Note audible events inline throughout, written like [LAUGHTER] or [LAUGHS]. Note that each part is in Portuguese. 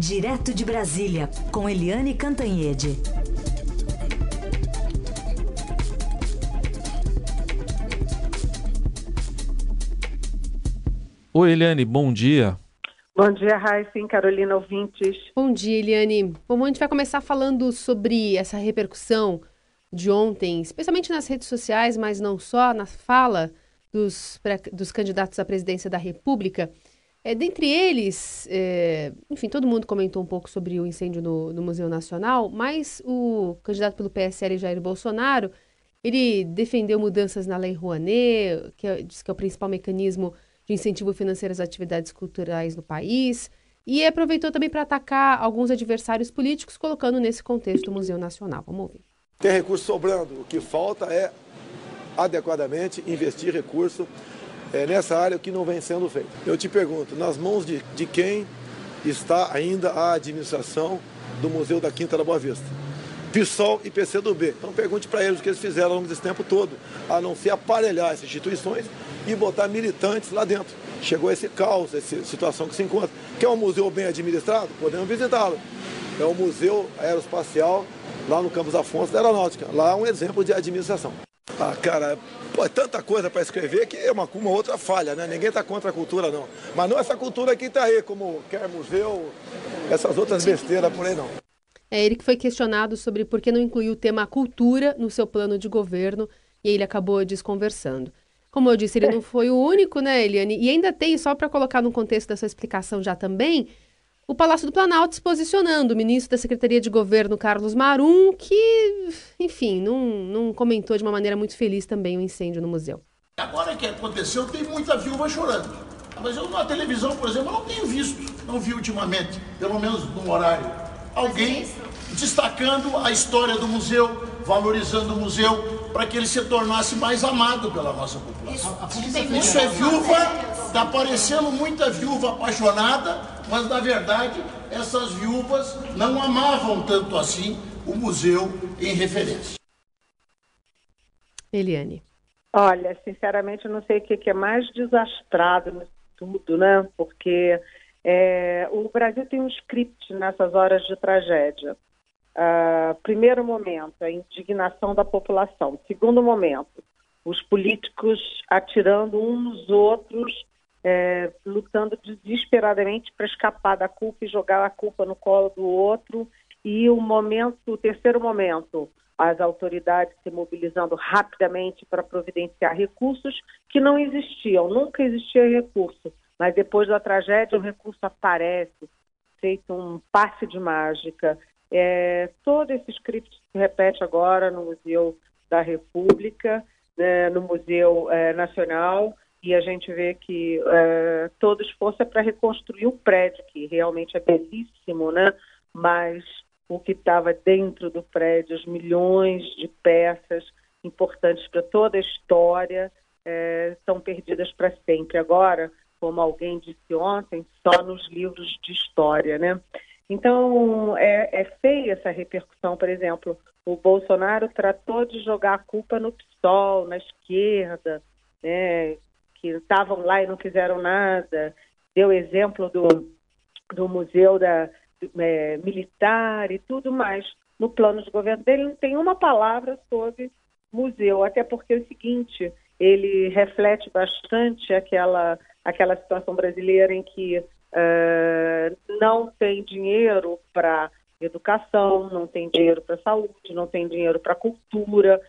Direto de Brasília, com Eliane Cantanhede. Oi, Eliane, bom dia. Bom dia, Raíssa e Carolina ouvintes. Bom dia, Eliane. Bom, a gente vai começar falando sobre essa repercussão de ontem, especialmente nas redes sociais, mas não só, na fala dos, dos candidatos à presidência da República. É, dentre eles, é, enfim, todo mundo comentou um pouco sobre o incêndio no, no, Museu Nacional, mas o candidato pelo PSL, Jair Bolsonaro, ele defendeu mudanças na Lei Rouanet, que é, diz que é o principal mecanismo de incentivo financeiro às atividades culturais no país, e aproveitou também para atacar alguns adversários políticos, colocando nesse contexto o Museu Nacional. Vamos ouvir. Tem recurso sobrando, o que falta é adequadamente investir recurso é, nessa área que não vem sendo feito. Eu te pergunto, nas mãos de, de quem está ainda a administração do Museu da Quinta da Boa Vista? PSOL e PCdoB. Então pergunte para eles o que eles fizeram ao longo desse tempo todo, a não ser aparelhar essas instituições e botar militantes lá dentro. Chegou esse caos, essa situação que se encontra. Quer um museu bem administrado? Podemos visitá-lo. É o Museu Aeroespacial, lá no Campos Afonso da Aeronáutica. Lá é um exemplo de administração. Ah, cara, pô, é tanta coisa para escrever que é uma, uma outra falha, né? Ninguém está contra a cultura, não. Mas não essa cultura que está aí, como quer museu, essas outras besteiras por aí, não. É ele que foi questionado sobre por que não incluiu o tema cultura no seu plano de governo e ele acabou desconversando. Como eu disse, ele não foi o único, né, Eliane? E ainda tem, só para colocar no contexto da sua explicação já também, o Palácio do Planalto se posicionando, o ministro da Secretaria de Governo, Carlos Marum, que, enfim, não, não comentou de uma maneira muito feliz também o incêndio no museu. Agora que aconteceu, tem muita viúva chorando. Mas eu na televisão, por exemplo, não tenho visto, não vi ultimamente, pelo menos no horário, alguém destacando a história do museu, valorizando o museu, para que ele se tornasse mais amado pela nossa população. Isso, Isso é viúva, está parecendo muita viúva apaixonada, mas na verdade essas viúvas não amavam tanto assim o museu em referência. Eliane. Olha, sinceramente, eu não sei o que é mais desastrado nisso tudo, né? Porque é, o Brasil tem um script nessas horas de tragédia. Uh, primeiro momento, a indignação da população. Segundo momento, os políticos atirando uns nos outros é, lutando desesperadamente para escapar da culpa e jogar a culpa no colo do outro. E o momento, o terceiro momento, as autoridades se mobilizando rapidamente para providenciar recursos que não existiam, nunca existia recurso, mas depois da tragédia o recurso aparece, feito um passe de mágica. É, todo esse script se repete agora no Museu da República, né, no Museu é, Nacional, e a gente vê que uh, todo esforço é para reconstruir o prédio, que realmente é belíssimo, né? Mas o que estava dentro do prédio, os milhões de peças importantes para toda a história, uh, são perdidas para sempre. Agora, como alguém disse ontem, só nos livros de história, né? Então, é, é feia essa repercussão, por exemplo, o Bolsonaro tratou de jogar a culpa no PSOL, na esquerda, né, que estavam lá e não fizeram nada. Deu exemplo do, do Museu da, é, Militar e tudo mais. No plano de governo dele não tem uma palavra sobre museu, até porque é o seguinte, ele reflete bastante aquela, aquela situação brasileira em que uh, não tem dinheiro para educação, não tem dinheiro para saúde, não tem dinheiro para cultura,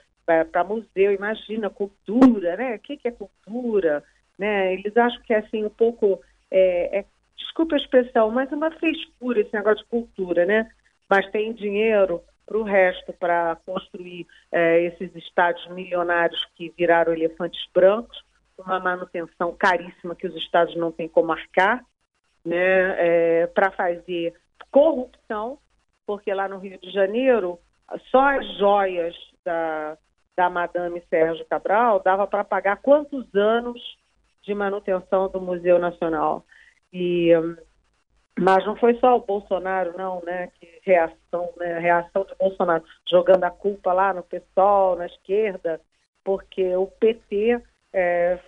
para museu, imagina, cultura, né? O que, que é cultura? Né? Eles acham que é assim um pouco, é, é, desculpa a expressão, mas é uma frescura esse negócio de cultura, né? Mas tem dinheiro para o resto, para construir é, esses estádios milionários que viraram elefantes brancos, uma manutenção caríssima que os estados não têm como arcar, né? É, para fazer corrupção, porque lá no Rio de Janeiro só as joias da, da Madame Sérgio Cabral dava para pagar quantos anos de manutenção do Museu Nacional. E mas não foi só o Bolsonaro, não, né? Que reação, né? Reação de Bolsonaro jogando a culpa lá no pessoal, na esquerda, porque o PT, é,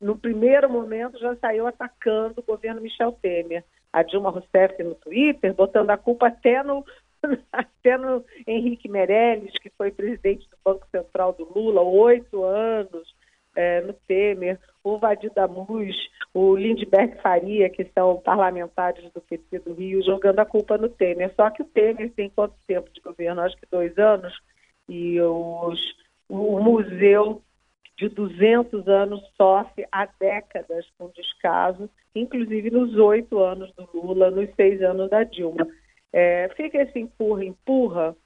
no primeiro momento, já saiu atacando o governo Michel Temer. a Dilma Rousseff no Twitter, botando a culpa até no, [LAUGHS] até no Henrique Meirelles, que foi presidente do Banco Central do Lula, oito anos, é, no Temer, o Vadir Damus, o Lindbergh Faria, que são parlamentares do PT do Rio, jogando a culpa no Temer. Só que o Temer tem quanto tempo de governo? Acho que dois anos. E os, o museu de 200 anos sofre há décadas com descaso, inclusive nos oito anos do Lula, nos seis anos da Dilma. É, fica esse empurra, empurra.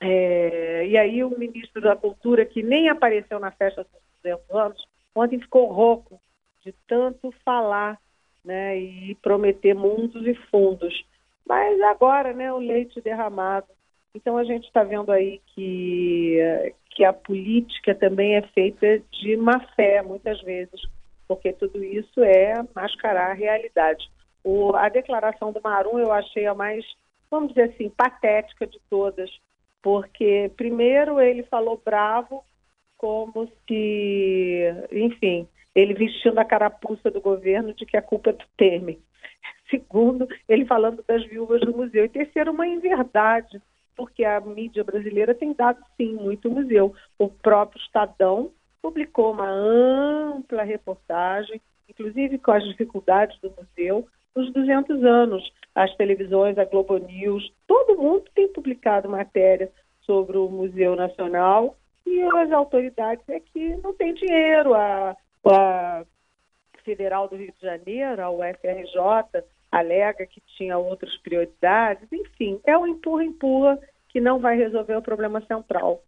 É, e aí o ministro da Cultura, que nem apareceu na festa dos 200 anos, ontem ficou rouco de tanto falar né, e prometer mundos e fundos. Mas agora, né, o leite derramado. Então a gente está vendo aí que, que a política também é feita de má fé, muitas vezes, porque tudo isso é mascarar a realidade. O, a declaração do Marum eu achei a mais, vamos dizer assim, patética de todas, porque, primeiro, ele falou bravo, como se, enfim, ele vestindo a carapuça do governo de que a culpa é do Temer. [LAUGHS] Segundo, ele falando das viúvas do museu. E terceiro, uma inverdade, porque a mídia brasileira tem dado, sim, muito museu. O próprio Estadão publicou uma ampla reportagem, inclusive com as dificuldades do museu, nos 200 anos. As televisões, a Globo News, todo mundo tem publicado matéria sobre o Museu Nacional e as autoridades é que não tem dinheiro. A, a Federal do Rio de Janeiro, a UFRJ, alega que tinha outras prioridades. Enfim, é um empurra-empurra que não vai resolver o problema central.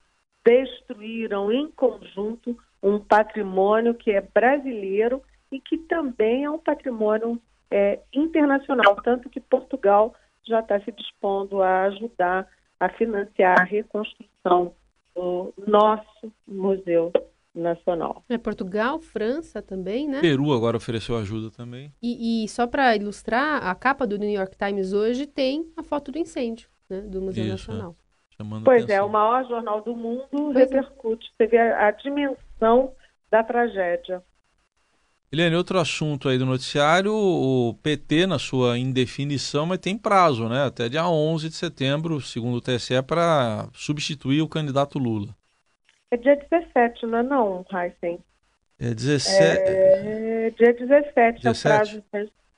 Destruíram em conjunto um patrimônio que é brasileiro e que também é um patrimônio é, internacional, tanto que Portugal já está se dispondo a ajudar a financiar a reconstrução do nosso Museu Nacional. É Portugal, França também, né? Peru agora ofereceu ajuda também. E, e só para ilustrar, a capa do New York Times hoje tem a foto do incêndio né, do Museu Isso, Nacional. É. Pois atenção. é, o maior jornal do mundo pois é. repercute. Você vê a, a dimensão da tragédia. Eliane, outro assunto aí do noticiário, o PT na sua indefinição, mas tem prazo, né? Até dia 11 de setembro, segundo o TSE, para substituir o candidato Lula. É dia 17, não é não, Heisen? É 17... É dia 17, 17. é o prazo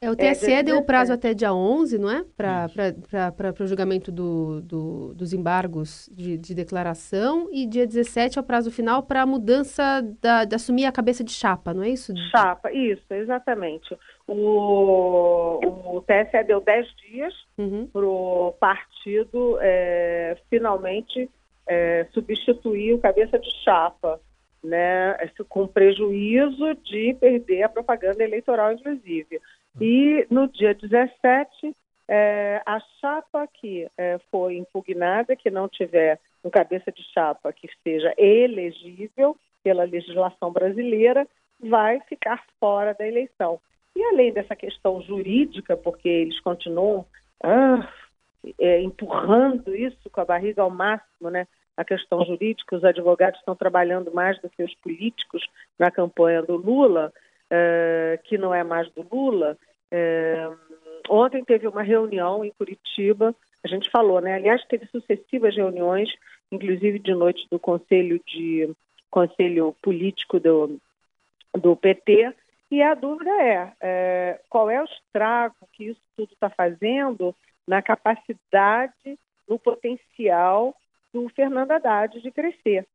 é, o TSE é, deu o prazo até dia 11, não é? Para o julgamento do, do, dos embargos de, de, declaração. E dia 17 é o prazo final para a mudança da, de assumir a cabeça de chapa, não é isso? Chapa, isso, exatamente. O, o TSE deu 10 dias uhum. para o partido é, finalmente é, substituir o cabeça de chapa. Né, com prejuízo de perder a propaganda eleitoral, inclusive. E no dia 17, é, a chapa que é, foi impugnada, que não tiver um cabeça de chapa que seja elegível pela legislação brasileira, vai ficar fora da eleição. E além dessa questão jurídica, porque eles continuam ah, é, empurrando isso com a barriga ao máximo, né? A questão jurídica, os advogados estão trabalhando mais do que os políticos na campanha do Lula. Eh, que não é mais do Lula. Eh, ontem teve uma reunião em Curitiba, a gente falou, né? Aliás, teve sucessivas reuniões, inclusive de noite do Conselho de Conselho Político do, do PT, e a dúvida é, é, qual é o estrago que isso tudo está fazendo na capacidade, no potencial do Fernando Haddad de crescer.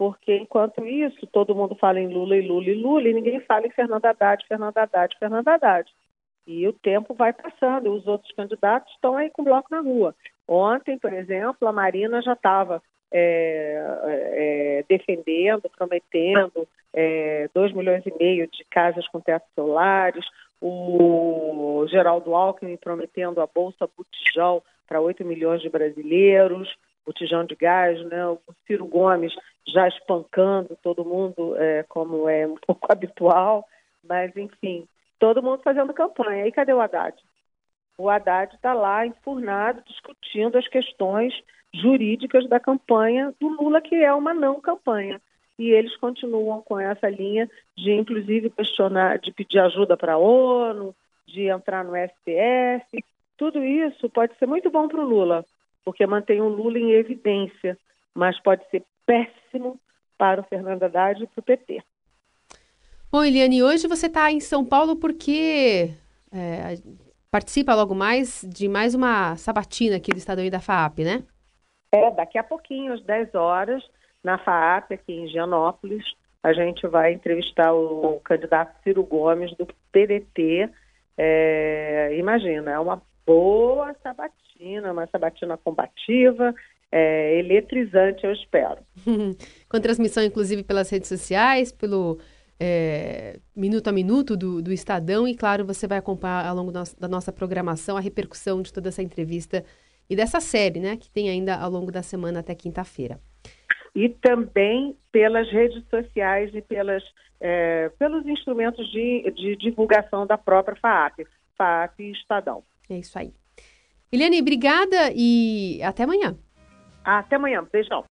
Porque enquanto isso, todo mundo fala em Lula e Lula e Lula, e ninguém fala em Fernando Haddad, Fernando Haddad, Fernando Haddad. E o tempo vai passando, os outros candidatos estão aí com bloco na rua. Ontem, por exemplo, a Marina já estava é, é, defendendo, prometendo é, 2 milhões e meio de casas com teto solares, o Geraldo Alckmin prometendo a Bolsa Botijão para 8 milhões de brasileiros, botijão de gás, né? o Ciro Gomes já espancando todo mundo, é, como é um [LAUGHS] pouco habitual, mas enfim, todo mundo fazendo campanha. E cadê o Haddad? O Haddad está lá enfurnado, discutindo as questões jurídicas da campanha do Lula, que é uma não campanha. E eles continuam com essa linha de, inclusive, questionar, de pedir ajuda para a ONU, de entrar no STF. Tudo isso pode ser muito bom para o Lula, porque mantém o Lula em evidência, mas pode ser péssimo para o Fernando Haddad e para o PT. Bom, Eliane, hoje você está em São Paulo porque é, participa logo mais de mais uma sabatina aqui do Estadão e da FAAP, né? É, daqui a pouquinho, às 10 horas, na FAAP, aqui em Gianópolis, a gente vai entrevistar o candidato Ciro Gomes, do PDT. É, imagina, é uma boa sabatina, uma sabatina combativa, é, eletrizante, eu espero. [LAUGHS] Com transmissão, inclusive, pelas redes sociais, pelo é, minuto a minuto do, do, Estadão, e claro, você vai acompanhar ao longo da nossa programação a repercussão de toda essa entrevista e dessa série, né, que tem ainda ao longo da semana até quinta-feira e também pelas redes sociais e pelas, é, pelos instrumentos de, de divulgação da própria FAAP, FAAP e Estadão. É isso aí. Eliane, obrigada e até amanhã. Até amanhã. Beijão.